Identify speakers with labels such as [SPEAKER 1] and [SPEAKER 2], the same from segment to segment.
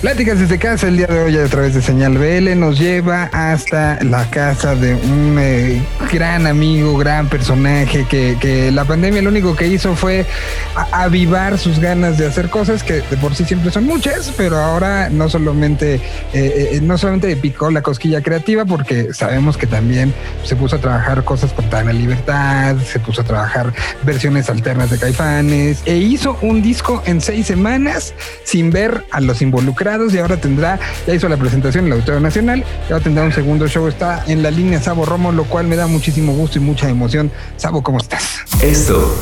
[SPEAKER 1] Pláticas desde casa el día de hoy a través de Señal BL nos lleva hasta la casa de un eh, gran amigo, gran personaje que, la pandemia lo único que hizo fue avivar sus ganas de hacer cosas que de por sí siempre son muchas, pero ahora no solamente eh, eh, no solamente picó la cosquilla creativa porque sabemos que también se puso a trabajar cosas con Tana Libertad, se puso a trabajar versiones alternas de Caifanes e hizo un disco en seis semanas sin ver a los involucrados y ahora tendrá, ya hizo la presentación en el Auditorio Nacional, y ahora tendrá un segundo show, está en la línea Sabo Romo, lo cual me da muchísimo gusto y mucha emoción. Sabo, ¿cómo estás?
[SPEAKER 2] Esto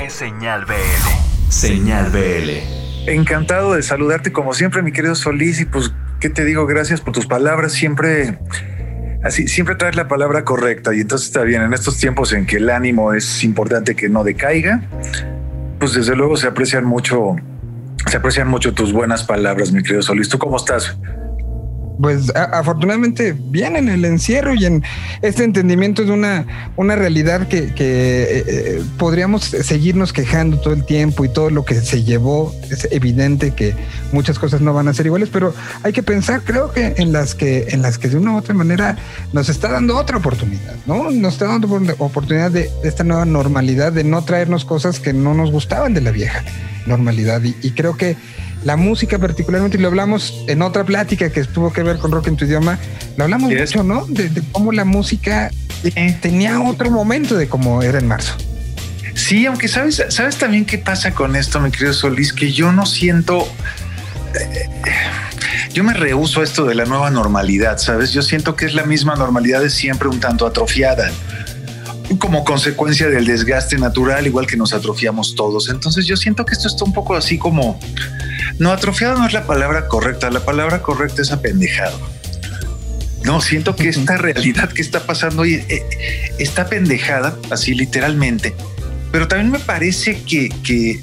[SPEAKER 2] es Señal BL. Señal BL.
[SPEAKER 3] Encantado de saludarte como siempre, mi querido Solís, y pues, ¿qué te digo? Gracias por tus palabras, siempre... Así, siempre traes la palabra correcta y entonces está bien. En estos tiempos en que el ánimo es importante que no decaiga, pues desde luego se aprecian mucho se aprecian mucho tus buenas palabras, mi querido Solís. ¿Tú cómo estás?
[SPEAKER 1] Pues afortunadamente bien en el encierro y en este entendimiento de una, una realidad que, eh, eh, podríamos seguirnos quejando todo el tiempo y todo lo que se llevó. Es evidente que muchas cosas no van a ser iguales, pero hay que pensar, creo que en las que, en las que de una u otra manera nos está dando otra oportunidad, ¿no? Nos está dando oportunidad de, esta nueva normalidad, de no traernos cosas que no nos gustaban de la vieja normalidad. Y, creo que la música particularmente, y lo hablamos en otra plática que tuvo que ver con rock en tu idioma, lo hablamos mucho, ¿no? De, cómo la música tenía otro momento de cómo era en marzo.
[SPEAKER 3] Sí, aunque sabes, sabes también qué pasa con esto, mi querido Solís, que yo no siento... Eh, yo me rehuso a esto de la nueva normalidad, ¿sabes? Yo siento que es la misma normalidad de siempre un tanto atrofiada como consecuencia del desgaste natural, igual que nos atrofiamos todos. Entonces yo siento que esto está un poco así como, no, atrofiado no es la palabra correcta, la palabra correcta es apendejado. No, siento que esta realidad que está pasando hoy eh, está pendejada, así literalmente, pero también me parece que, que,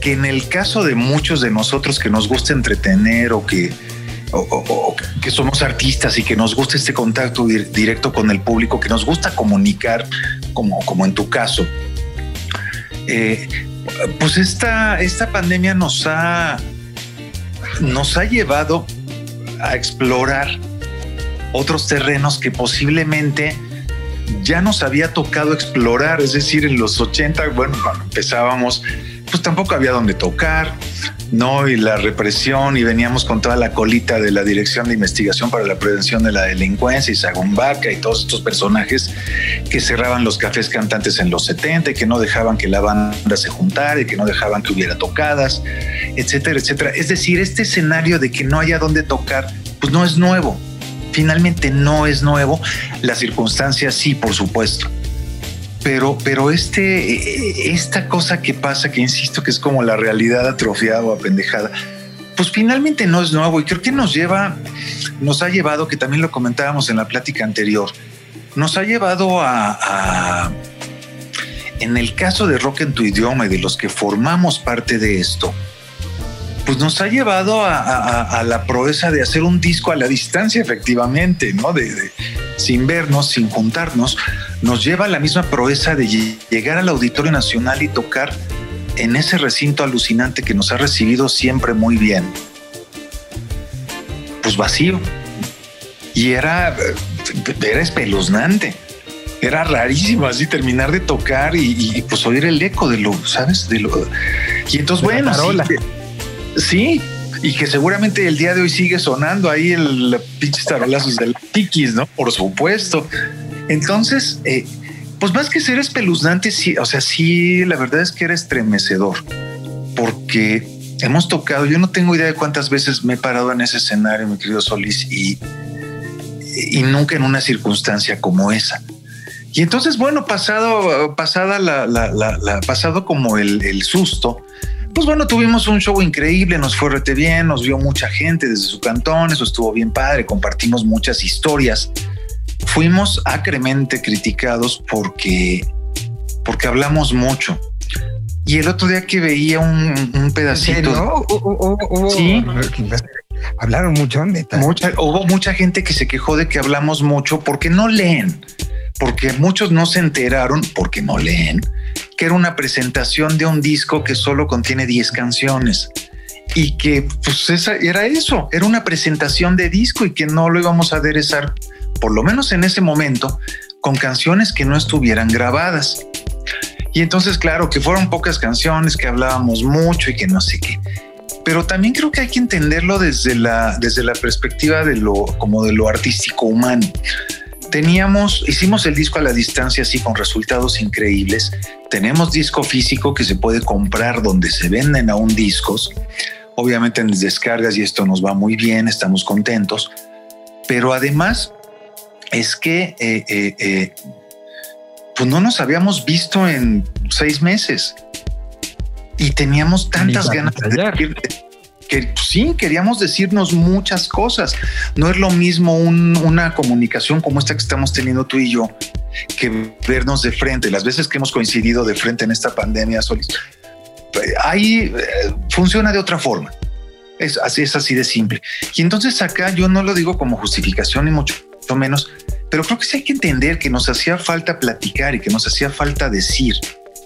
[SPEAKER 3] que en el caso de muchos de nosotros que nos gusta entretener o que, o, que somos artistas y que nos gusta este contacto directo con el público, que nos gusta comunicar, como, como en tu caso, eh, pues esta, esta pandemia nos ha, nos ha llevado a explorar otros terrenos que posiblemente ya nos había tocado explorar, es decir, en los 80, bueno, cuando empezábamos, pues tampoco había donde tocar, ¿no? Y la represión, y veníamos con toda la colita de la Dirección de Investigación para la Prevención de la Delincuencia y Sagumbaca y todos estos personajes que cerraban los cafés cantantes en los 70 y que no dejaban que la banda se juntara y que no dejaban que hubiera tocadas, etcétera, etcétera. Es decir, este escenario de que no haya donde tocar, pues no es nuevo. Finalmente no es nuevo. Las circunstancias sí, por supuesto pero, pero este, esta cosa que pasa, que insisto que es como la realidad atrofiada o apendejada, pues finalmente no es nuevo y creo que nos lleva, nos ha llevado, que también lo comentábamos en la plática anterior, nos ha llevado a, en el caso de Rock en tu idioma y de los que formamos parte de esto, pues nos ha llevado a, la proeza de hacer un disco a la distancia, efectivamente, ¿no? sin vernos, sin juntarnos, nos lleva a la misma proeza de llegar al Auditorio Nacional y tocar en ese recinto alucinante que nos ha recibido siempre muy bien. Pues vacío. Y era, era espeluznante. Era rarísimo así terminar de tocar y, pues oír el eco de lo, ¿sabes? De lo. Y entonces, bueno, sí, sí, y que seguramente el día de hoy sigue sonando ahí el pinche tarolazos del Tikis, ¿no? Por supuesto. Entonces, eh, pues más que ser espeluznante, sí, o sea, sí, la verdad es que era estremecedor, porque hemos tocado, yo no tengo idea de cuántas veces me he parado en ese escenario, mi querido Solís, y, y nunca en una circunstancia como esa. Y entonces, bueno, pasado, pasada pasado como el, el susto, pues bueno, tuvimos un show increíble, nos fue rete bien, nos vio mucha gente desde su cantón, eso estuvo bien padre, compartimos muchas historias. Fuimos acremente criticados porque, porque hablamos mucho. Y el otro día que veía un, pedacito.
[SPEAKER 1] sí. Hablaron mucho, neta.
[SPEAKER 3] Mucha, hubo mucha gente que se quejó de que hablamos mucho porque no leen, porque muchos no se enteraron porque no leen que era una presentación de un disco que solo contiene 10 canciones y que pues esa era eso, era una presentación de disco y que no lo íbamos a aderezar, por lo menos en ese momento, con canciones que no estuvieran grabadas. Y entonces, claro, que fueron pocas canciones, que hablábamos mucho y que no sé qué. Pero también creo que hay que entenderlo desde la, desde la perspectiva de lo, como de lo artístico humano. Teníamos, hicimos el disco a la distancia así con resultados increíbles. Tenemos disco físico que se puede comprar donde se venden aún discos. Obviamente en descargas y esto nos va muy bien, estamos contentos. Pero además es que eh, eh, eh, pues no nos habíamos visto en seis meses y teníamos tantas ganas de decir que sí, queríamos decirnos muchas cosas. No es lo mismo una comunicación como esta que estamos teniendo tú y yo que vernos de frente. Las veces que hemos coincidido de frente en esta pandemia, Solís, ahí funciona de otra forma. Es así, es así de simple. Y entonces acá yo no lo digo como justificación ni mucho menos, pero creo que sí hay que entender que nos hacía falta platicar y que nos hacía falta decir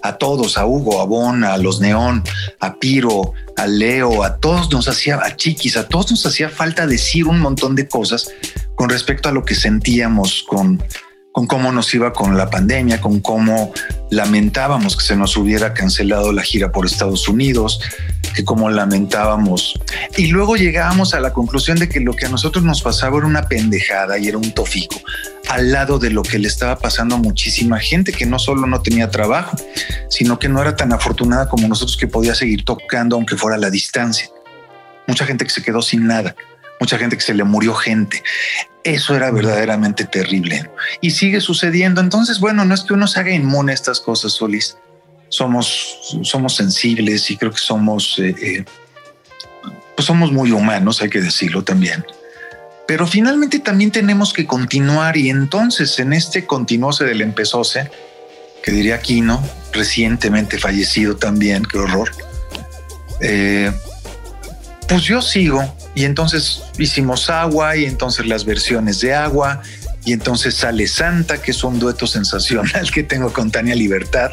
[SPEAKER 3] a todos, a Hugo, a Bon, a los Neón, a Piro, a Leo, a todos nos hacía, a Chiquis, a todos nos hacía falta decir un montón de cosas con respecto a lo que sentíamos con, con cómo nos iba con la pandemia, con cómo lamentábamos que se nos hubiera cancelado la gira por Estados Unidos, que como lamentábamos. Y luego llegábamos a la conclusión de que lo que a nosotros nos pasaba era una pendejada y era un tofico, al lado de lo que le estaba pasando a muchísima gente que no solo no tenía trabajo, sino que no era tan afortunada como nosotros que podía seguir tocando aunque fuera a la distancia. Mucha gente que se quedó sin nada, mucha gente que se le murió gente. Eso era verdaderamente terrible y sigue sucediendo. Entonces, bueno, no es que uno se haga inmune a estas cosas, Solís somos, somos sensibles y creo que somos, eh, eh, pues somos muy humanos, hay que decirlo también. Pero finalmente también tenemos que continuar y entonces en este continuose del empezóse, que diría Aquino, recientemente fallecido también, qué horror, eh, pues yo sigo y entonces hicimos agua y entonces las versiones de agua y entonces sale Santa, que es un dueto sensacional que tengo con Tania Libertad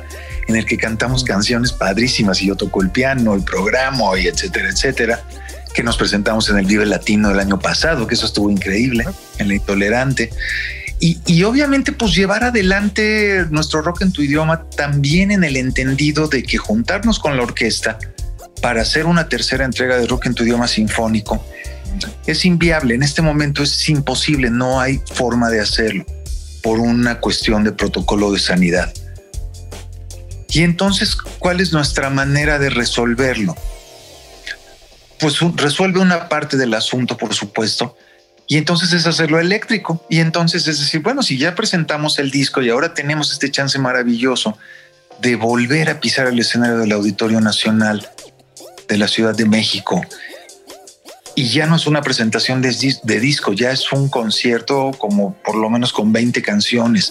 [SPEAKER 3] en el que cantamos canciones padrísimas y yo toco el piano, el programa y etcétera, etcétera, que nos presentamos en el Vive Latino del año pasado, que eso estuvo increíble, en La Intolerante. Y, y, obviamente pues llevar adelante nuestro rock en tu idioma también en el entendido de que juntarnos con la orquesta para hacer una tercera entrega de rock en tu idioma sinfónico es inviable, en este momento es imposible, no hay forma de hacerlo por una cuestión de protocolo de sanidad. Y entonces, ¿cuál es nuestra manera de resolverlo? Pues resuelve una parte del asunto, por supuesto, y entonces es hacerlo eléctrico. Y entonces es decir, bueno, si ya presentamos el disco y ahora tenemos este chance maravilloso de volver a pisar el escenario del Auditorio Nacional de la Ciudad de México y ya no es una presentación de, disco, ya es un concierto como por lo menos con 20 canciones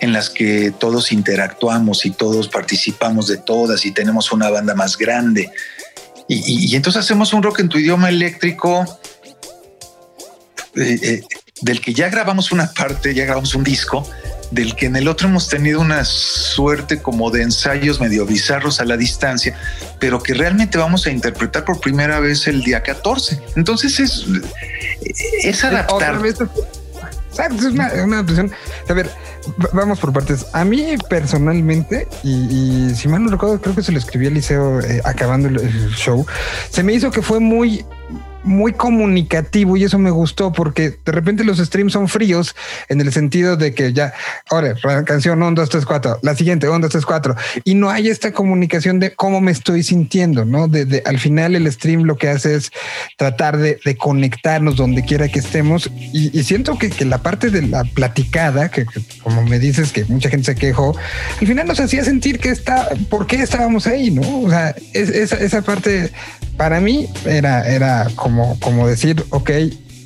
[SPEAKER 3] en las que todos interactuamos y todos participamos de todas y tenemos una banda más grande. Y, entonces hacemos un rock en tu idioma eléctrico eh, eh, del que ya grabamos una parte, ya grabamos un disco del que en el otro hemos tenido una suerte como de ensayos medio bizarros a la distancia, pero que realmente vamos a interpretar por primera vez el día 14. Entonces es, es adaptar. es
[SPEAKER 1] una, una A ver, vamos por partes. A mí personalmente, y, si mal no recuerdo, creo que se lo escribí a Liceo eh, acabando el, show, se me hizo que fue muy muy comunicativo y eso me gustó porque de repente los streams son fríos en el sentido de que ya, ahora, canción 1, 2, 3, 4, la siguiente 1, 2, 3, 4 y no hay esta comunicación de cómo me estoy sintiendo, ¿no? De, al final el stream lo que hace es tratar de, conectarnos donde quiera que estemos y, siento que, que, la parte de la platicada, que, como me dices que mucha gente se quejó, al final nos hacía sentir que está, ¿por qué estábamos ahí? ¿No? O sea, esa, esa parte para mí era, era como, como decir, ok,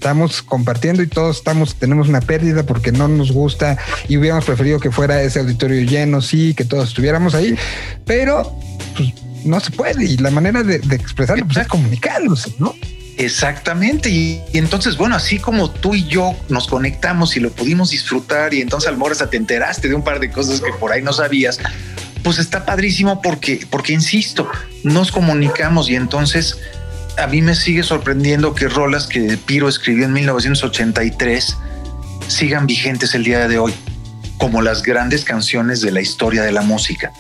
[SPEAKER 1] estamos compartiendo y todos estamos, tenemos una pérdida porque no nos gusta y hubiéramos preferido que fuera ese auditorio lleno, sí, que todos estuviéramos ahí, pero pues, no se puede y la manera de, expresarlo pues, es comunicándose, ¿no?
[SPEAKER 3] Exactamente. Y, entonces, bueno, así como tú y yo nos conectamos y lo pudimos disfrutar y entonces al hasta te enteraste de un par de cosas que por ahí no sabías, pues está padrísimo porque, porque insisto, nos comunicamos y entonces a mí me sigue sorprendiendo que rolas que Piro escribió en 1983 sigan vigentes el día de hoy, como las grandes canciones de la historia de la música,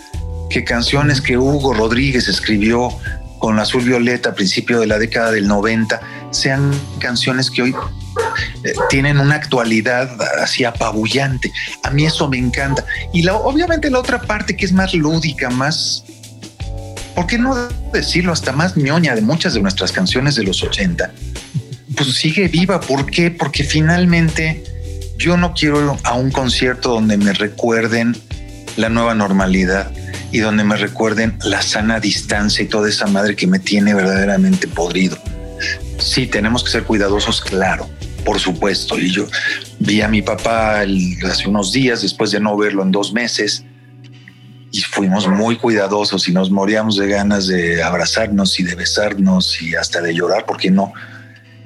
[SPEAKER 3] que canciones que Hugo Rodríguez escribió con Azul Violeta a principio de la década del 90 sean canciones que hoy eh, tienen una actualidad así apabullante. A mí eso me encanta. Y la, obviamente la otra parte que es más lúdica, más, ¿por qué no decirlo? Hasta más ñoña de muchas de nuestras canciones de los 80, pues sigue viva. ¿Por qué? Porque finalmente yo no quiero a un concierto donde me recuerden la nueva normalidad y donde me recuerden la sana distancia y toda esa madre que me tiene verdaderamente podrido. Sí, tenemos que ser cuidadosos, claro, por supuesto. Y yo vi a mi papá hace unos días, después de no verlo en dos meses, y fuimos muy cuidadosos y nos moríamos de ganas de abrazarnos y de besarnos y hasta de llorar, porque no.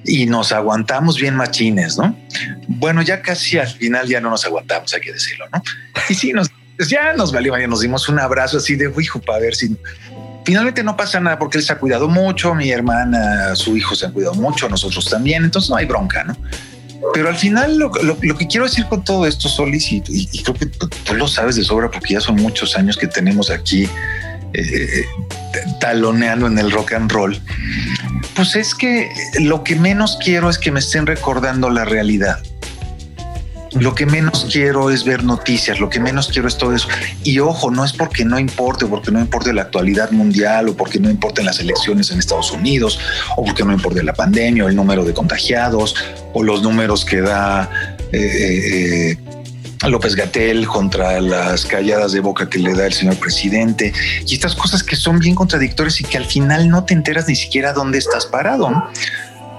[SPEAKER 3] Y nos aguantamos bien machines, ¿no? Bueno, ya casi al final ya no nos aguantamos, hay que decirlo, ¿no? Y sí, nos, ya nos valió, ya nos dimos un abrazo así de hijo para ver si finalmente no pasa nada porque él se ha cuidado mucho, mi hermana, su hijo se han cuidado mucho, nosotros también, entonces no hay bronca, ¿no? Pero al final lo, que quiero decir con todo esto, Solis, y, creo que tú, lo sabes de sobra porque ya son muchos años que tenemos aquí eh, taloneando en el rock and roll, pues es que lo que menos quiero es que me estén recordando la realidad. Lo que menos quiero es ver noticias, lo que menos quiero es todo eso. Y ojo, no es porque no importe, porque no importe la actualidad mundial, o porque no importen las elecciones en Estados Unidos, o porque no importe la pandemia, o el número de contagiados, o los números que da eh, eh, López Gatel contra las calladas de boca que le da el señor presidente, y estas cosas que son bien contradictorias y que al final no te enteras ni siquiera dónde estás parado. ¿no?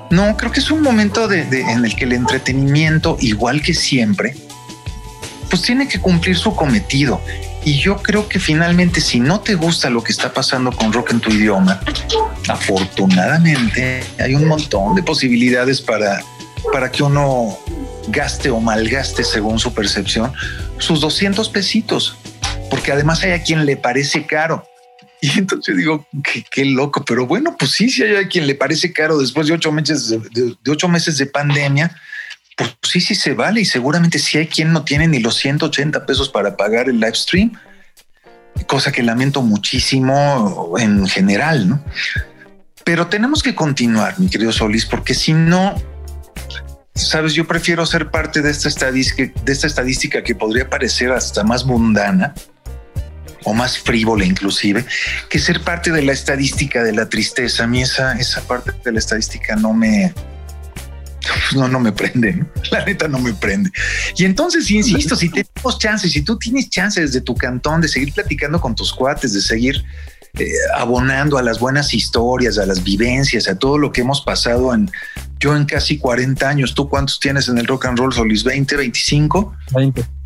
[SPEAKER 3] No, creo que es un momento en el que el entretenimiento, igual que siempre, pues tiene que cumplir su cometido. Y yo creo que finalmente, si no te gusta lo que está pasando con rock en tu idioma, afortunadamente hay un montón de posibilidades para, para que uno gaste o malgaste, según su percepción, sus 200 pesitos. Porque además hay a quien le parece caro. Y entonces digo, qué, loco, pero bueno, pues sí, si hay a quien le parece caro después de ocho meses de, ocho meses de pandemia, pues sí, sí se vale y seguramente sí hay quien no tiene ni los 180 pesos para pagar el live stream, cosa que lamento muchísimo en general, ¿no? Pero tenemos que continuar, mi querido Solís, porque si no, sabes, yo prefiero ser parte de esta estadística, de esta estadística que podría parecer hasta más mundana, o más frívola inclusive, que ser parte de la estadística de la tristeza. A mí esa, esa parte de la estadística no me, no, no me prende, la neta no me prende. Y entonces, insisto, si tenemos chances, si tú tienes chances de tu cantón de seguir platicando con tus cuates, de seguir eh, abonando a las buenas historias, a las vivencias, a todo lo que hemos pasado en yo en casi 40 años. ¿Tú cuántos tienes en el rock and roll, Solis? ¿20, 25?
[SPEAKER 1] 20.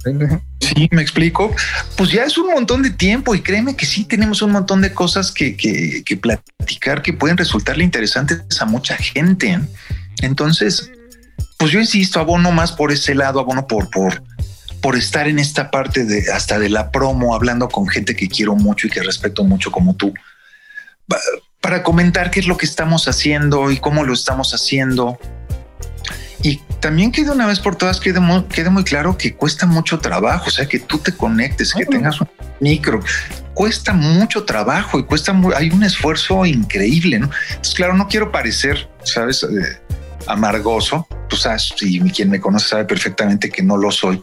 [SPEAKER 3] Sí, me explico. Pues ya es un montón de tiempo y créeme que sí tenemos un montón de cosas que, que, platicar que pueden resultarle interesantes a mucha gente. Entonces, pues yo insisto, abono más por ese lado, abono por, por, por estar en esta parte de hasta de la promo, hablando con gente que quiero mucho y que respeto mucho como tú, para comentar qué es lo que estamos haciendo y cómo lo estamos haciendo y también que de una vez por todas quede muy, quede muy claro que cuesta mucho trabajo, o sea, que tú te conectes, que tengas un micro, cuesta mucho trabajo y cuesta, hay un esfuerzo increíble, ¿no? Entonces, claro, no quiero parecer, ¿sabes? Eh, amargoso, tú sabes, y quien me conoce sabe perfectamente que no lo soy,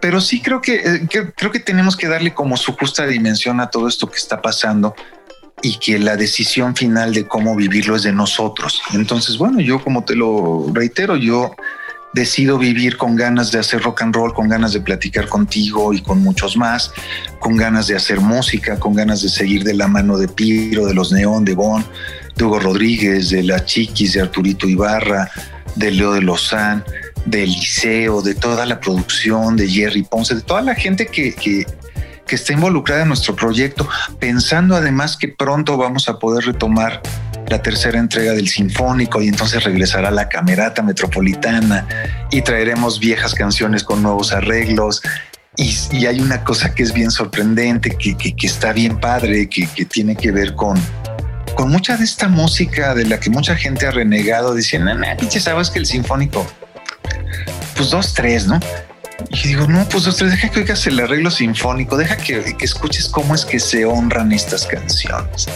[SPEAKER 3] pero sí creo que, eh, creo que tenemos que darle como su justa dimensión a todo esto que está pasando y que la decisión final de cómo vivirlo es de nosotros. Entonces, bueno, yo como te lo reitero, yo decido vivir con ganas de hacer rock and roll, con ganas de platicar contigo y con muchos más, con ganas de hacer música, con ganas de seguir de la mano de Piro, de los Neón, de Bon, de Hugo Rodríguez, de la Chiquis, de Arturito Ibarra, de Leo de Lozán, de Liceo, de toda la producción, de Jerry Ponce, de toda la gente que, que que está involucrada en nuestro proyecto, pensando además que pronto vamos a poder retomar la tercera entrega del Sinfónico y entonces regresará la Camerata Metropolitana y traeremos viejas canciones con nuevos arreglos. Y, hay una cosa que es bien sorprendente, que, está bien padre, que, tiene que ver con, con mucha de esta música de la que mucha gente ha renegado, diciendo, nah, pinche, sabes que el sinfónico, pues dos, tres, ¿no? Y digo, no, pues dos, tres, deja que oigas el arreglo sinfónico, deja que, que escuches cómo es que se honran estas canciones.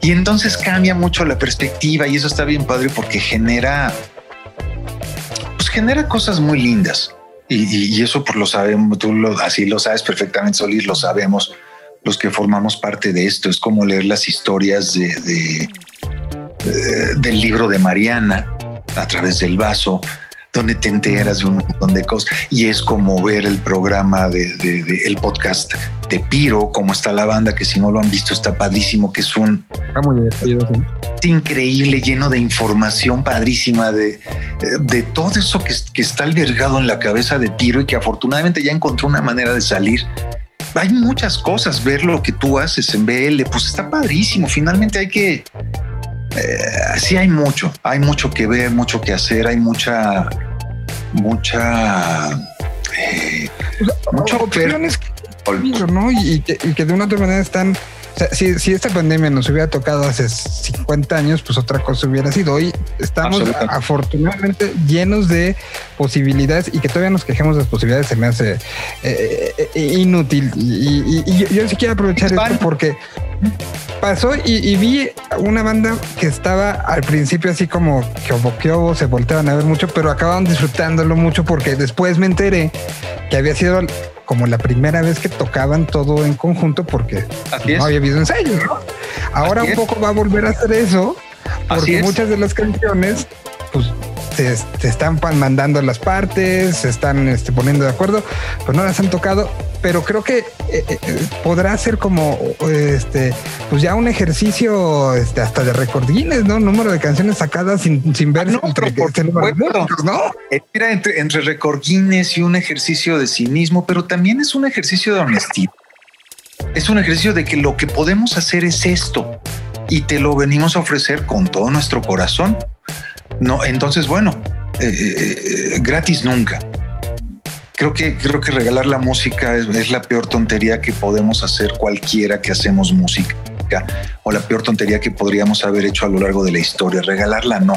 [SPEAKER 3] Y entonces cambia mucho la perspectiva y eso está bien padre porque genera, pues genera cosas muy lindas. Y, eso por lo sabemos, tú así lo sabes perfectamente, Solís, lo sabemos los que formamos parte de esto. Es como leer las historias de, del libro de Mariana a través del vaso, donde te enteras de un montón de cosas. Y es como ver el programa de, el podcast de Piro, cómo está la banda, que si no lo han visto está padrísimo, que es un muy increíble, lleno de información padrísima de, de todo eso que, que está albergado en la cabeza de Piro y que afortunadamente ya encontró una manera de salir hay muchas cosas, ver lo que tú haces en BL, pues está padrísimo. Finalmente hay que, eh, sí hay mucho, hay mucho que ver, mucho que hacer, hay mucha, mucha, eh,
[SPEAKER 1] opciones, ¿no? Y, que, y que de una otra manera están si, esta pandemia nos hubiera tocado hace 50 años, pues otra cosa hubiera sido. Hoy estamos afortunadamente llenos de posibilidades y que todavía nos quejemos de las posibilidades se me hace eh, eh, inútil. Y, yo, sí quiero aprovechar esto porque pasó y, vi una banda que estaba al principio así como que se volteaban a ver mucho, pero acababan disfrutándolo mucho porque después me enteré que había sido como la primera vez que tocaban todo en conjunto porque no había habido ensayos. Ahora un poco va a volver a hacer eso porque muchas de las canciones pues se, están mandando las partes, se están este, poniendo de acuerdo, pues no las han tocado, pero creo que eh, eh, podrá ser como este, pues ya un ejercicio este, hasta de recordines, ¿no? Número de canciones sacadas sin, sin ver
[SPEAKER 3] ah, no, entre, ¿no? Era entre, entre recordines y un ejercicio de cinismo, pero también es un ejercicio de honestidad. Es un ejercicio de que lo que podemos hacer es esto y te lo venimos a ofrecer con todo nuestro corazón. No, entonces, bueno, eh, eh, eh, gratis nunca. Creo que, creo que regalar la música es, la peor tontería que podemos hacer cualquiera que hacemos música o la peor tontería que podríamos haber hecho a lo largo de la historia. Regalarla no,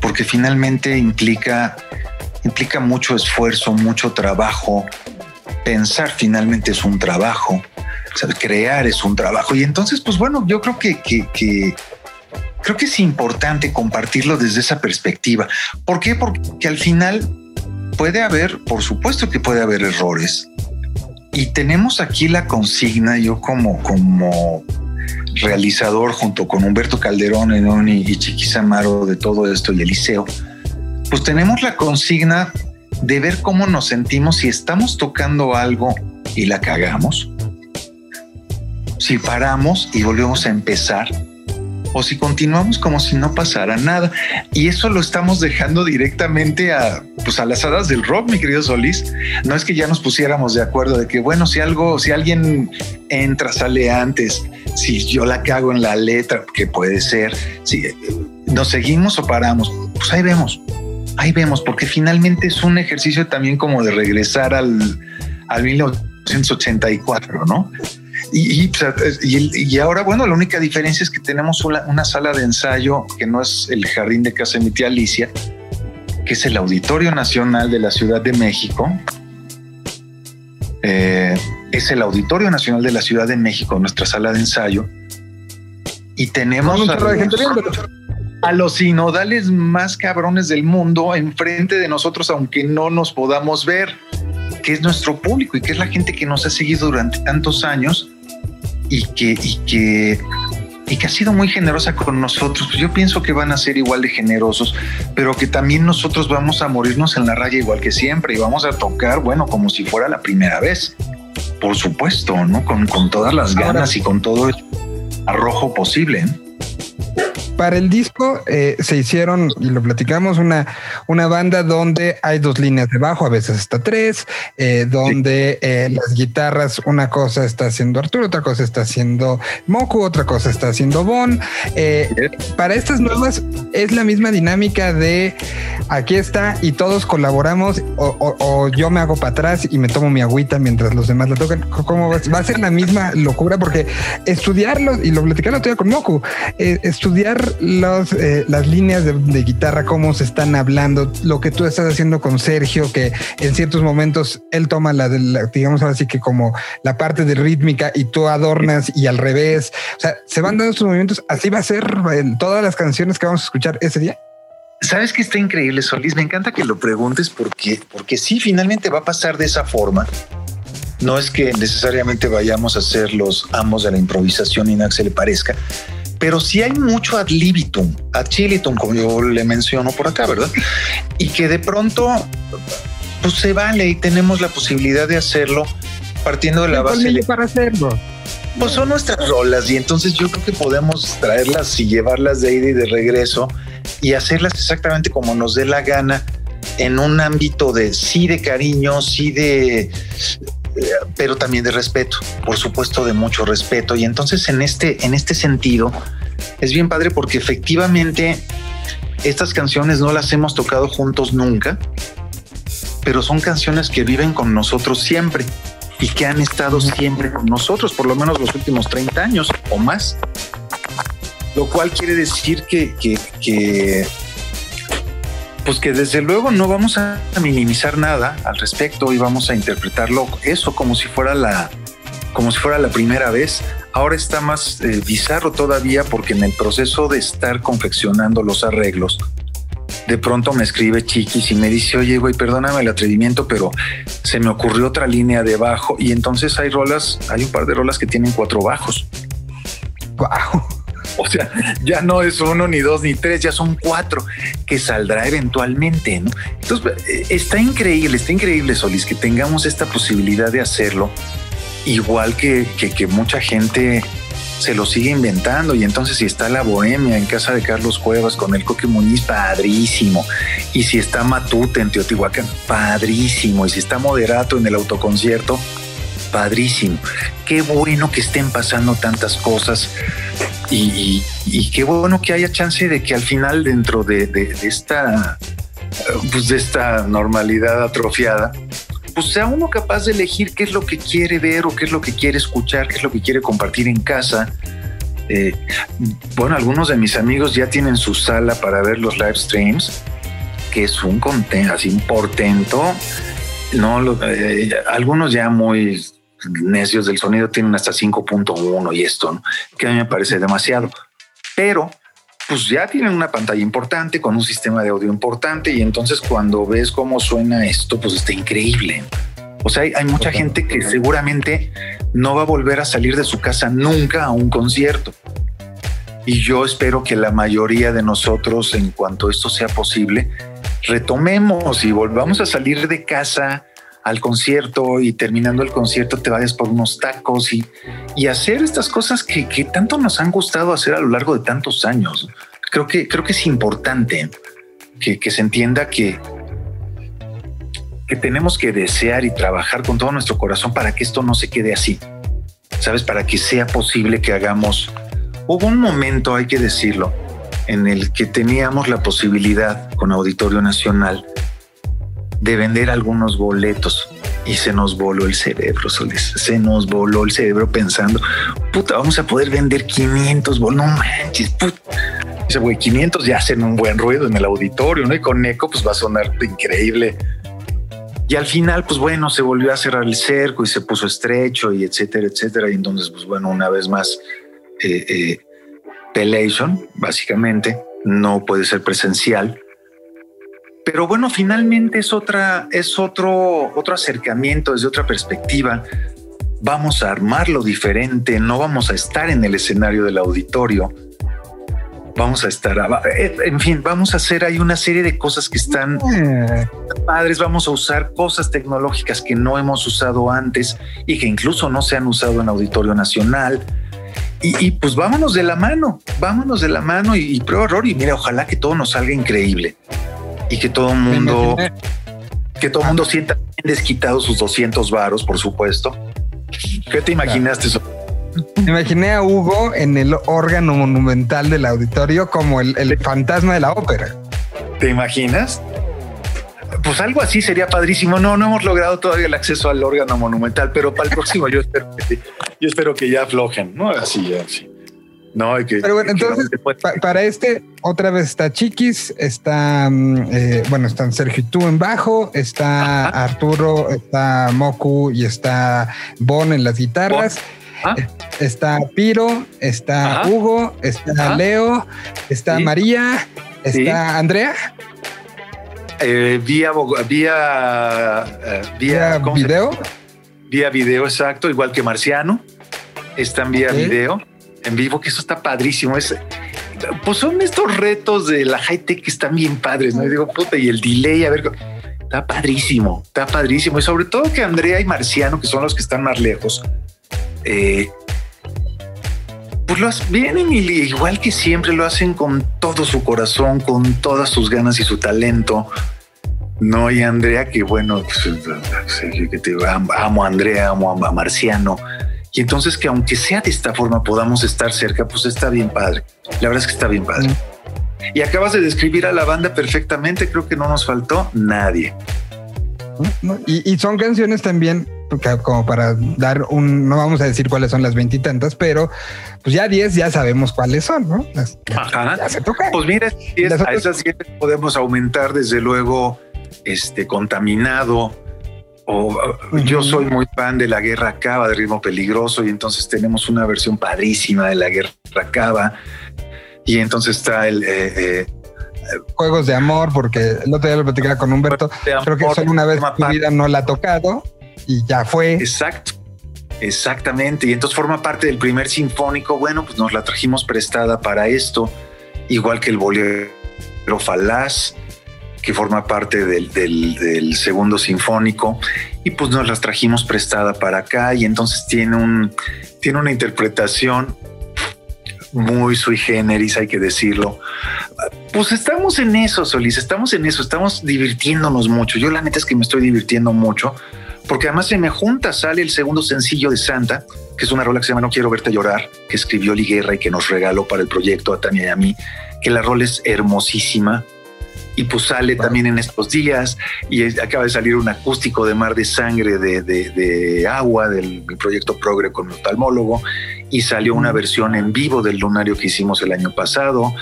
[SPEAKER 3] porque finalmente implica, implica mucho esfuerzo, mucho trabajo. Pensar finalmente es un trabajo, crear es un trabajo. Y entonces, pues bueno, yo creo que, que creo que es importante compartirlo desde esa perspectiva. ¿Por qué? Porque al final puede haber, por supuesto que puede haber errores. Y tenemos aquí la consigna, yo como, como realizador junto con Humberto Calderón y, y Chiquisamaro de todo esto y Eliseo, pues tenemos la consigna de ver cómo nos sentimos si estamos tocando algo y la cagamos, si paramos y volvemos a empezar o si continuamos como si no pasara nada. Y eso lo estamos dejando directamente a, pues a las hadas del rock, mi querido Solís. No es que ya nos pusiéramos de acuerdo de que, bueno, si algo, si alguien entra, sale antes, si yo la cago en la letra, que puede ser, si nos seguimos o paramos, pues ahí vemos. Ahí vemos, porque finalmente es un ejercicio también como de regresar al, al 1984, ¿no? Y, ahora, bueno, la única diferencia es que tenemos una, sala de ensayo que no es el jardín de casa de mi tía Alicia, que es el Auditorio Nacional de la Ciudad de México. Eh, es el Auditorio Nacional de la Ciudad de México, nuestra sala de ensayo. Y tenemos a los, a los sinodales más cabrones del mundo enfrente de nosotros, aunque no nos podamos ver que es nuestro público y que es la gente que nos ha seguido durante tantos años y que, y que, y que ha sido muy generosa con nosotros. Pues yo pienso que van a ser igual de generosos, pero que también nosotros vamos a morirnos en la raya igual que siempre y vamos a tocar, bueno, como si fuera la primera vez. Por supuesto, ¿no? Con, con todas las ganas y con todo el arrojo posible. ¿eh?
[SPEAKER 1] Para el disco eh, se hicieron, y lo platicamos, una, una banda donde hay dos líneas de bajo, a veces hasta tres, eh, donde eh, las guitarras, una cosa está haciendo Arturo, otra cosa está haciendo Moku, otra cosa está haciendo Bon. para estas nuevas es la misma dinámica de aquí está y todos colaboramos o, yo me hago para atrás y me tomo mi agüita mientras los demás la tocan. ¿Cómo va? a ser la misma locura? Porque estudiarlo, y lo platicé el con Moku, estudiar eh, las líneas de, guitarra, cómo se están hablando, lo que tú estás haciendo con Sergio, que en ciertos momentos él toma la, la digamos así que como la parte de rítmica y tú adornas y al revés. O sea, se van dando estos movimientos. Así va a ser en todas las canciones que vamos a escuchar ese día.
[SPEAKER 3] Sabes que está increíble, Solís. Me encanta que lo preguntes porque, porque sí, finalmente va a pasar de esa forma. No es que necesariamente vayamos a ser los amos de la improvisación y nada se le parezca, pero sí hay mucho ad libitum, ad chilitum, como yo le menciono por acá, ¿verdad? Y que de pronto pues se vale y tenemos la posibilidad de hacerlo partiendo de la base de
[SPEAKER 1] para hacerlo.
[SPEAKER 3] Pues son nuestras rolas y entonces yo creo que podemos traerlas y llevarlas de ida y de regreso y hacerlas exactamente como nos dé la gana en un ámbito de sí de cariño, sí de pero también de respeto, por supuesto de mucho respeto. Y entonces en este, en este sentido es bien padre porque efectivamente estas canciones no las hemos tocado juntos nunca, pero son canciones que viven con nosotros siempre y que han estado siempre con nosotros, por lo menos los últimos 30 años o más. Lo cual quiere decir que, que, que pues que desde luego no vamos a minimizar nada al respecto y vamos a interpretarlo eso como si fuera la como si fuera la primera vez. Ahora está más eh, bizarro todavía porque en el proceso de estar confeccionando los arreglos, de pronto me escribe Chiquis y me dice, oye, güey, perdóname el atrevimiento, pero se me ocurrió otra línea de bajo y entonces hay rolas, hay un par de rolas que tienen cuatro bajos.
[SPEAKER 1] Wow.
[SPEAKER 3] O sea, ya no es uno, ni dos, ni tres, ya son cuatro que saldrá eventualmente, ¿no? Entonces, eh, está increíble, está increíble, Solís, que tengamos esta posibilidad de hacerlo, igual que, que, mucha gente se lo sigue inventando. Y entonces, si está la bohemia en casa de Carlos Cuevas con el Coque Muniz, padrísimo. Y si está Matute en Teotihuacán, padrísimo. Y si está Moderato en el autoconcierto, padrísimo. Qué bueno que estén pasando tantas cosas y, qué bueno que haya chance de que al final dentro de, esta pues de esta normalidad atrofiada, pues sea uno capaz de elegir qué es lo que quiere ver o qué es lo que quiere escuchar, qué es lo que quiere compartir en casa. Eh, bueno, algunos de mis amigos ya tienen su sala para ver los live streams, que es un contento, así un portento. No, eh, algunos ya muy necios del sonido tienen hasta 5.1 y esto, que a mí me parece demasiado. Pero pues ya tienen una pantalla importante con un sistema de audio importante y entonces cuando ves cómo suena esto, pues está increíble. O sea, hay, hay mucha gente que seguramente no va a volver a salir de su casa nunca a un concierto. Y yo espero que la mayoría de nosotros, en cuanto esto sea posible, retomemos y volvamos a salir de casa al concierto y terminando el concierto te vayas por unos tacos y, y hacer estas cosas que, que, tanto nos han gustado hacer a lo largo de tantos años. Creo que, creo que es importante que, que se entienda que, que tenemos que desear y trabajar con todo nuestro corazón para que esto no se quede así. Sabes, para que sea posible que hagamos. Hubo un momento, hay que decirlo, en el que teníamos la posibilidad con Auditorio Nacional de vender algunos boletos y se nos voló el cerebro, Solís. Se nos voló el cerebro pensando, puta, vamos a poder vender 500 boletos. No manches, puta. Dice, güey, 500 ya hacen un buen ruido en el auditorio, ¿no? Y con eco, pues va a sonar increíble. Y al final, pues bueno, se volvió a cerrar el cerco y se puso estrecho y etcétera, etcétera. Y entonces, pues bueno, una vez más, eh, eh, Pelation, básicamente, no puede ser presencial pero bueno, finalmente es otra, es otro, otro acercamiento desde otra perspectiva. Vamos a armarlo diferente, no vamos a estar en el escenario del auditorio. Vamos a estar, eh, en fin, vamos a hacer ahí una serie de cosas que están padres. Vamos a usar cosas tecnológicas que no hemos usado antes y que incluso no se han usado en Auditorio Nacional. Y, pues vámonos de la mano, vámonos de la mano y, y prueba error. Y mira, ojalá que todo nos salga increíble y que todo el mundo, que todo el mundo sienta desquitado sus 200 varos, por supuesto. ¿Qué te imaginaste?
[SPEAKER 1] Me imaginé a Hugo en el órgano monumental del auditorio como el, el fantasma de la ópera.
[SPEAKER 3] ¿Te imaginas? Pues algo así sería padrísimo. No, no hemos logrado todavía el acceso al órgano monumental, pero para el próximo yo espero que, yo espero que ya aflojen, ¿no? Así, así. No, hay que.
[SPEAKER 1] Pero bueno, entonces, para este, otra vez está Chiquis, está, mm, eh, bueno, están Sergio y tú en bajo, está Arturo, está Moku y está Bon en las guitarras. Eh, está Piro, está Hugo, está Leo, está María, está Andrea.
[SPEAKER 3] Eh, vía vía
[SPEAKER 1] eh, vía, video.
[SPEAKER 3] Vía video, exacto, igual que Marciano. Están vía video en vivo, que eso está padrísimo. Es, pues son estos retos de la high tech que están bien padres, ¿no? Y digo, puta, y el delay, a ver, está padrísimo, está padrísimo. Y sobre todo que Andrea y Marciano, que son los que están más lejos, eh, pues los vienen y igual que siempre lo hacen con todo su corazón, con todas sus ganas y su talento. No, y Andrea, que bueno, pues, que te amo a Andrea, amo a Marciano. Y entonces que aunque sea de esta forma podamos estar cerca, pues está bien padre. La verdad es que está bien padre. Mm. Y acabas de describir a la banda perfectamente, creo que no nos faltó nadie.
[SPEAKER 1] Y, son canciones también como para dar un, no vamos a decir cuáles son las veintitantas, pero pues ya diez ya sabemos cuáles son, ¿no?
[SPEAKER 3] ya, se toca. Pues mira, a esas diez podemos aumentar desde luego este contaminado, yo soy muy fan de la Guerra Cava, de ritmo peligroso, y entonces tenemos una versión padrísima de la Guerra Cava. Y entonces está el eh, eh,
[SPEAKER 1] Juegos de amor, porque el otro día lo platicaba con Humberto. Creo que solo una vez en vida no la ha tocado y ya fue.
[SPEAKER 3] Exacto. Exactamente. Y entonces forma parte del primer sinfónico. Bueno, pues nos la trajimos prestada para esto, igual que el bolero falaz que forma parte del, segundo sinfónico y pues nos las trajimos prestada para acá y entonces tiene un tiene una interpretación muy sui generis, hay que decirlo. Pues estamos en eso, Solís, estamos en eso, estamos divirtiéndonos mucho. Yo la neta es que me estoy divirtiendo mucho, porque además se me junta, sale el segundo sencillo de Santa, que es una rola que se llama No quiero verte llorar, que escribió Liguerra y que nos regaló para el proyecto a Tania y a mí, que la rola es hermosísima, y pues sale también en estos días y acaba de salir un acústico de Mar de Sangre de, Agua del, proyecto Progre con mi oftalmólogo y salió una versión en vivo del lunario que hicimos el año pasado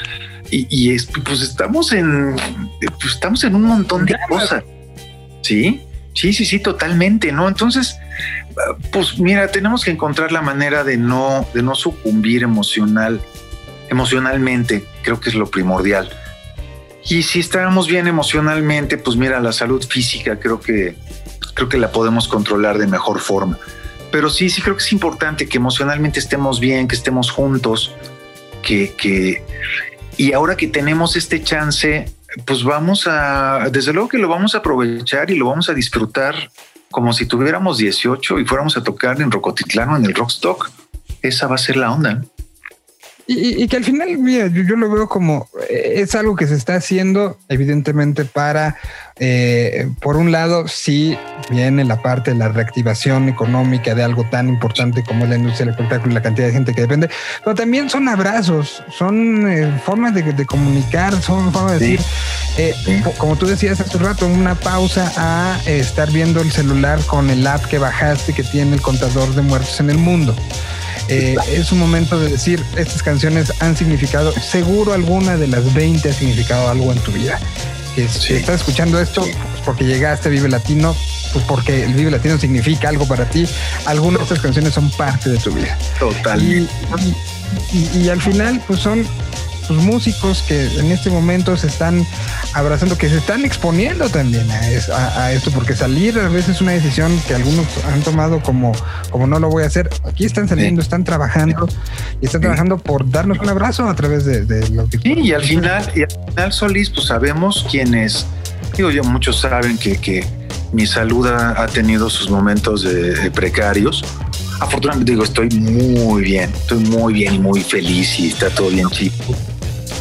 [SPEAKER 3] y, pues estamos en pues estamos en un montón de cosas. Sí sí sí sí totalmente no entonces pues mira tenemos que encontrar la manera de no de no sucumbir emocional emocionalmente creo que es lo primordial y si estamos bien emocionalmente, pues mira, la salud física creo que, creo que la podemos controlar de mejor forma. Pero sí, sí creo que es importante que emocionalmente estemos bien, que estemos juntos, que, que y ahora que tenemos este chance, pues vamos a, desde luego que lo vamos a aprovechar y lo vamos a disfrutar como si tuviéramos 18 y fuéramos a tocar en Rocotitlán o en el Rockstock. Esa va a ser la onda.
[SPEAKER 1] Y, que al final, mira, yo, lo veo como eh, es algo que se está haciendo, evidentemente, para, eh, por un lado, sí viene la parte de la reactivación económica de algo tan importante como es la industria del espectáculo y la cantidad de gente que depende, pero también son abrazos, son eh, formas de, comunicar, son formas de decir, como tú decías hace un rato, una pausa a estar viendo el celular con el app que bajaste que tiene el contador de muertos en el mundo. Eh, es un momento de decir, estas canciones han significado, seguro alguna de las 20 ha significado algo en tu vida. si estás escuchando esto, pues porque llegaste a Vive Latino, pues porque el Vive Latino significa algo para ti. Algunas de estas canciones son parte de tu vida.
[SPEAKER 3] Total.
[SPEAKER 1] y, y al final, pues son sus músicos que en este momento se están abrazando, que se están exponiendo también a, esto, porque salir a veces es una decisión que algunos han tomado como, como no lo voy a hacer. Aquí están saliendo, están trabajando y están trabajando por darnos un abrazo a través de, lo que...
[SPEAKER 3] Sí, y al final, y al final, Solís, pues sabemos quiénes, digo yo, muchos saben que, que mi salud ha, tenido sus momentos de, precarios afortunadamente digo, estoy muy bien, estoy muy bien y muy feliz y está todo bien chido.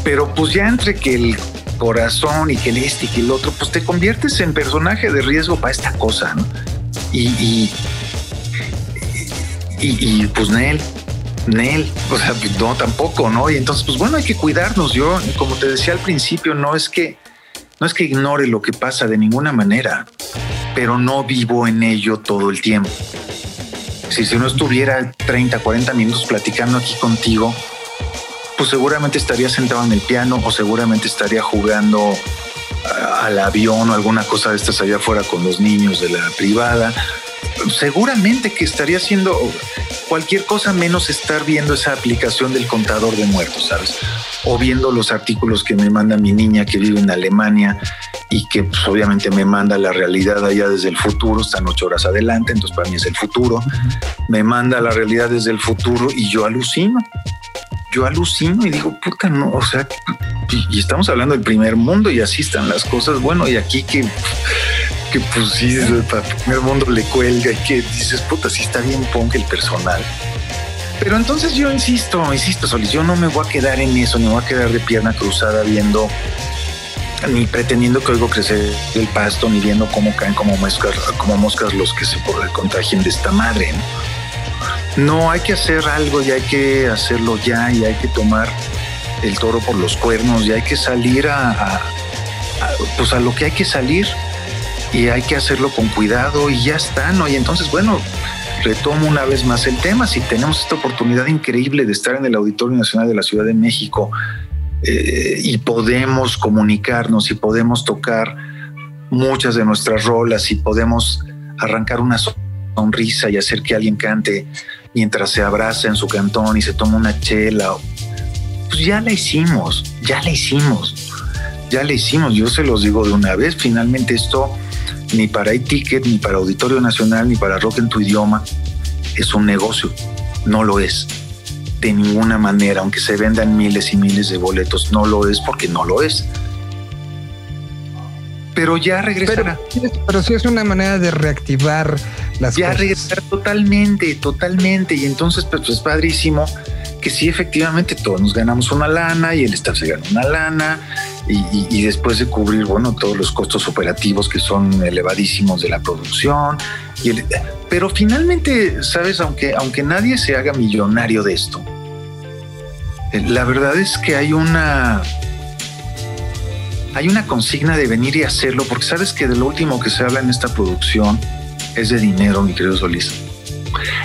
[SPEAKER 3] Pero pues ya entre que el corazón y que el este y que el otro, pues te conviertes en personaje de riesgo para esta cosa, ¿no? Y, y, y, pues Nel, Nel, o sea, no, tampoco, ¿no? Y entonces, pues bueno, hay que cuidarnos. Yo, como te decía al principio, no es que, no es que ignore lo que pasa de ninguna manera, pero no vivo en ello todo el tiempo. Si, si no estuviera 30, 40 minutos platicando aquí contigo, pues seguramente estaría sentado en el piano o seguramente estaría jugando al avión o alguna cosa de estas allá afuera con los niños de la privada. Seguramente que estaría haciendo cualquier cosa menos estar viendo esa aplicación del contador de muertos, ¿sabes? O viendo los artículos que me manda mi niña que vive en Alemania y que pues, obviamente me manda la realidad allá desde el futuro, están ocho horas adelante, entonces para mí es el futuro. Me manda la realidad desde el futuro y yo alucino yo alucino y digo, puta, no, o sea, y, estamos hablando del primer mundo y así están las cosas. Bueno, y aquí que, que pues sí, para el primer mundo le cuelga y que dices, puta, sí está bien punk el personal. Pero entonces yo insisto, insisto, Solís, yo no me voy a quedar en eso, ni voy a quedar de pierna cruzada viendo, ni pretendiendo que oigo crecer el pasto, ni viendo cómo caen como moscas, como moscas los que se por el contagien de esta madre. ¿no? No, hay que hacer algo y hay que hacerlo ya y hay que tomar el toro por los cuernos y hay que salir a, pues a lo que hay que salir y hay que hacerlo con cuidado y ya está, ¿no? Y entonces, bueno, retomo una vez más el tema, si tenemos esta oportunidad increíble de estar en el Auditorio Nacional de la Ciudad de México eh, y podemos comunicarnos y podemos tocar muchas de nuestras rolas y podemos arrancar una sonrisa y hacer que alguien cante mientras se abraza en su cantón y se toma una chela. Pues ya la hicimos, ya la hicimos, ya la hicimos. Yo se los digo de una vez, finalmente esto ni para iTicket, ni para Auditorio Nacional, ni para Rock en tu idioma es un negocio, no lo es. De ninguna manera, aunque se vendan miles y miles de boletos, no lo es porque no lo es pero ya regresará.
[SPEAKER 1] Pero, sí es una manera de reactivar las
[SPEAKER 3] ya cosas. Ya regresar totalmente, totalmente. Y entonces, pues, es padrísimo que sí, efectivamente, todos nos ganamos una lana y el staff se gana una lana. Y, después de cubrir, bueno, todos los costos operativos que son elevadísimos de la producción. Y pero finalmente, sabes, aunque, aunque nadie se haga millonario de esto, eh, la verdad es que hay una hay una consigna de venir y hacerlo, porque sabes que de lo último que se habla en esta producción es de dinero, mi querido Solís.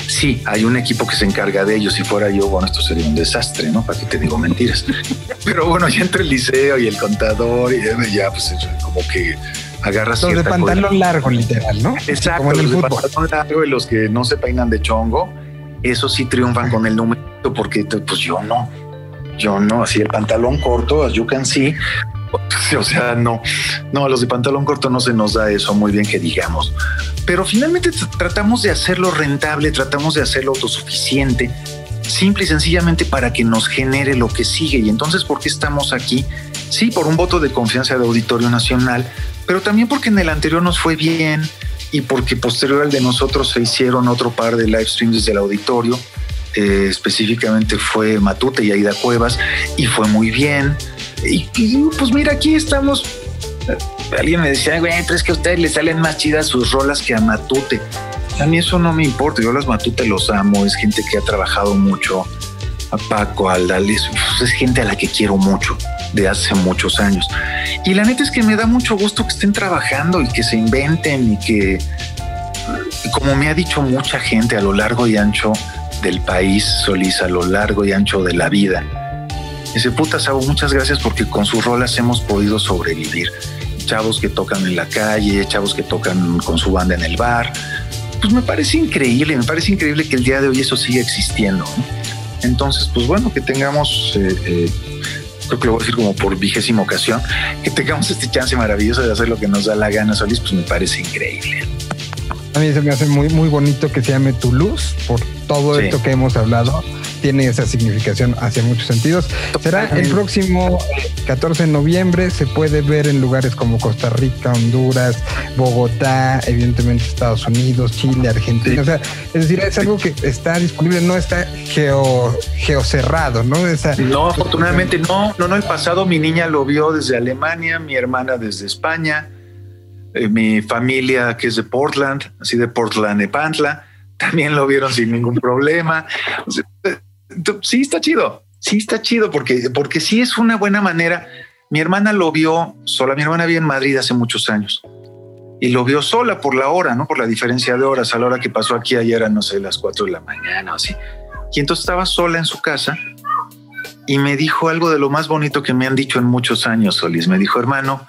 [SPEAKER 3] Sí, hay un equipo que se encarga de ello. Si fuera yo, bueno, esto sería un desastre, ¿no? Para que te digo mentiras. Pero bueno, ya entre el liceo y el contador y ya, pues como que agarras
[SPEAKER 1] los de pantalón largo, literal, ¿no?
[SPEAKER 3] Exacto, los de pantalón largo y los que no se peinan de chongo, esos sí triunfan con el número, porque pues yo no, yo no, así el pantalón corto, as you can see, o sea, no, no, a los de pantalón corto no se nos da eso muy bien que digamos. Pero finalmente tratamos de hacerlo rentable, tratamos de hacerlo autosuficiente, simple y sencillamente para que nos genere lo que sigue. Y entonces, ¿por qué estamos aquí? Sí, por un voto de confianza de Auditorio Nacional, pero también porque en el anterior nos fue bien y porque posterior al de nosotros se hicieron otro par de live streams desde el auditorio. Eh, específicamente fue Matute y Aida Cuevas y fue muy bien. Y, pues mira, aquí estamos. Alguien me decía, güey, pero es que a ustedes les salen más chidas sus rolas que a Matute. A mí eso no me importa, yo las Matute los amo, es gente que ha trabajado mucho, a Paco, a Aldales, pues es gente a la que quiero mucho, de hace muchos años. Y la neta es que me da mucho gusto que estén trabajando y que se inventen y que, como me ha dicho mucha gente a lo largo y ancho del país, Solís, a lo largo y ancho de la vida, Dice, puta Sabo, muchas gracias porque con sus rolas hemos podido sobrevivir. Chavos que tocan en la calle, chavos que tocan con su banda en el bar. Pues me parece increíble, me parece increíble que el día de hoy eso siga existiendo. Entonces, pues bueno, que tengamos, eh, eh, creo que lo voy a decir como por vigésima ocasión, que tengamos este chance maravilloso de hacer lo que nos da la gana, Solís, pues me parece increíble.
[SPEAKER 1] A mí se me hace muy, muy bonito que se llame Tu Luz por todo esto que hemos hablado tiene esa significación hacia muchos sentidos. Será el próximo 14 de noviembre, se puede ver en lugares como Costa Rica, Honduras, Bogotá, evidentemente Estados Unidos, Chile, Argentina. O sea, es decir, es algo que está disponible, no está geo, geocerrado, ¿no?
[SPEAKER 3] no, afortunadamente no, no, no, el pasado mi niña lo vio desde Alemania, mi hermana desde España, eh, mi familia que es de Portland, así de Portland, Nepantla también lo vieron sin ningún problema. Sí, está chido. Sí, está chido porque, porque sí es una buena manera. Mi hermana lo vio sola. Mi hermana vive en Madrid hace muchos años y lo vio sola por la hora, no por la diferencia de horas. A la hora que pasó aquí ayer, no sé, las cuatro de la mañana o así. Y entonces estaba sola en su casa y me dijo algo de lo más bonito que me han dicho en muchos años, Solís. Me dijo, hermano,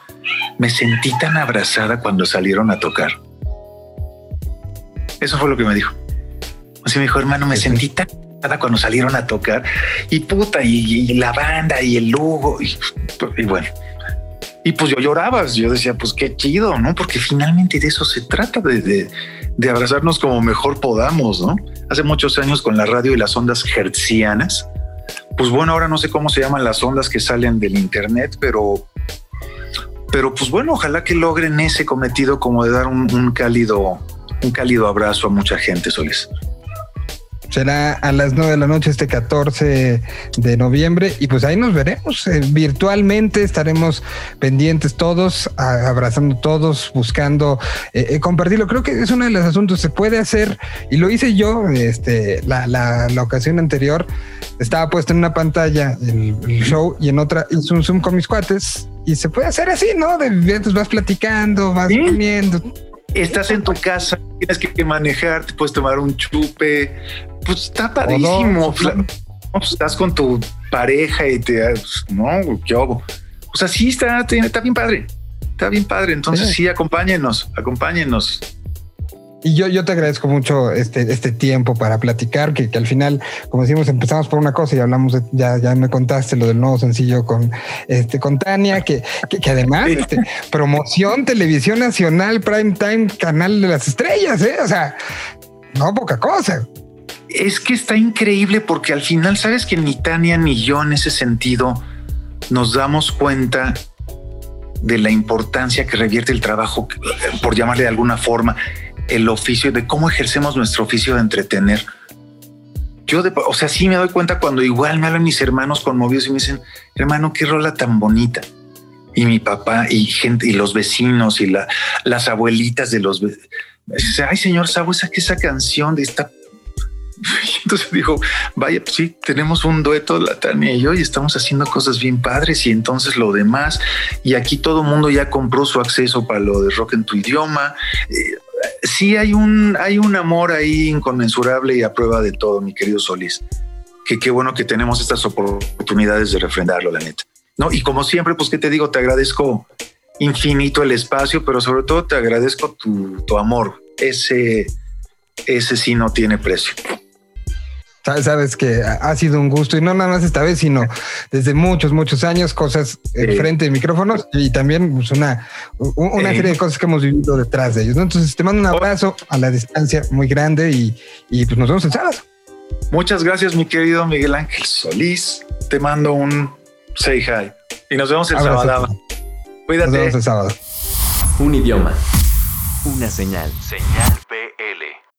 [SPEAKER 3] me sentí tan abrazada cuando salieron a tocar. Eso fue lo que me dijo. Así me dijo, hermano, me sentí tan cuando salieron a tocar y puta, y, la banda y el Lugo y, bueno. Y pues yo lloraba, yo decía, pues qué chido, ¿no? Porque finalmente de eso se trata, de, de, abrazarnos como mejor podamos, ¿no? Hace muchos años con la radio y las ondas hertzianas, pues bueno, ahora no sé cómo se llaman las ondas que salen del Internet, pero, pero pues bueno, ojalá que logren ese cometido como de dar un, cálido, un cálido abrazo a mucha gente, Soles.
[SPEAKER 1] Será a las 9 de la noche este 14 de noviembre y pues ahí nos veremos. Eh, virtualmente estaremos pendientes todos, abrazando todos, buscando eh, eh, compartirlo. Creo que es uno de los asuntos se puede hacer y lo hice yo este, la, la, la ocasión anterior. Estaba puesto en una pantalla el, show y en otra hice un Zoom con mis cuates y se puede hacer así, ¿no? De entonces vas platicando, vas comiendo
[SPEAKER 3] estás en tu casa, tienes que manejar, te puedes tomar un chupe, pues está padrísimo. Pues, estás con tu pareja y te, pues, no, qué hago. O sea, sí está, está bien padre. Está bien padre. Entonces sí, acompáñenos, acompáñenos.
[SPEAKER 1] Y yo, yo te agradezco mucho este, este tiempo para platicar, que, que, al final, como decimos, empezamos por una cosa y hablamos, de, ya, ya me contaste lo del nuevo sencillo con, este, con Tania, que, que, además, este, promoción, televisión nacional, prime time, canal de las estrellas, ¿eh? o sea, no poca cosa
[SPEAKER 3] es que está increíble porque al final sabes que ni Tania ni yo en ese sentido nos damos cuenta de la importancia que revierte el trabajo, por llamarle de alguna forma, el oficio, de cómo ejercemos nuestro oficio de entretener. Yo, o sea, sí me doy cuenta cuando igual me hablan mis hermanos conmovidos y me dicen, hermano, qué rola tan bonita. Y mi papá y gente y los vecinos y las abuelitas de los... Ay, señor Sabo, esa canción de esta entonces dijo, vaya, pues sí, tenemos un dueto, la Tania y yo, y estamos haciendo cosas bien padres y entonces lo demás, y aquí todo el mundo ya compró su acceso para lo de rock en tu idioma. Eh, sí hay un, hay un amor ahí inconmensurable y a prueba de todo, mi querido Solís. Que qué bueno que tenemos estas oportunidades de refrendarlo, la neta. No, y como siempre, pues que te digo, te agradezco infinito el espacio, pero sobre todo te agradezco tu, tu amor. Ese, ese sí no tiene precio.
[SPEAKER 1] Sabes que ha sido un gusto y no nada más esta vez, sino desde muchos, muchos años, cosas frente de micrófonos y también pues, una, una serie de cosas que hemos vivido detrás de ellos. Entonces te mando un abrazo a la distancia muy grande y, y pues nos vemos el sábado.
[SPEAKER 3] Muchas gracias, mi querido Miguel Ángel Solís. Te mando un say hi y nos vemos el sábado. Cuídate. Nos
[SPEAKER 1] vemos el sábado.
[SPEAKER 2] Un idioma. Una señal. Señal BL.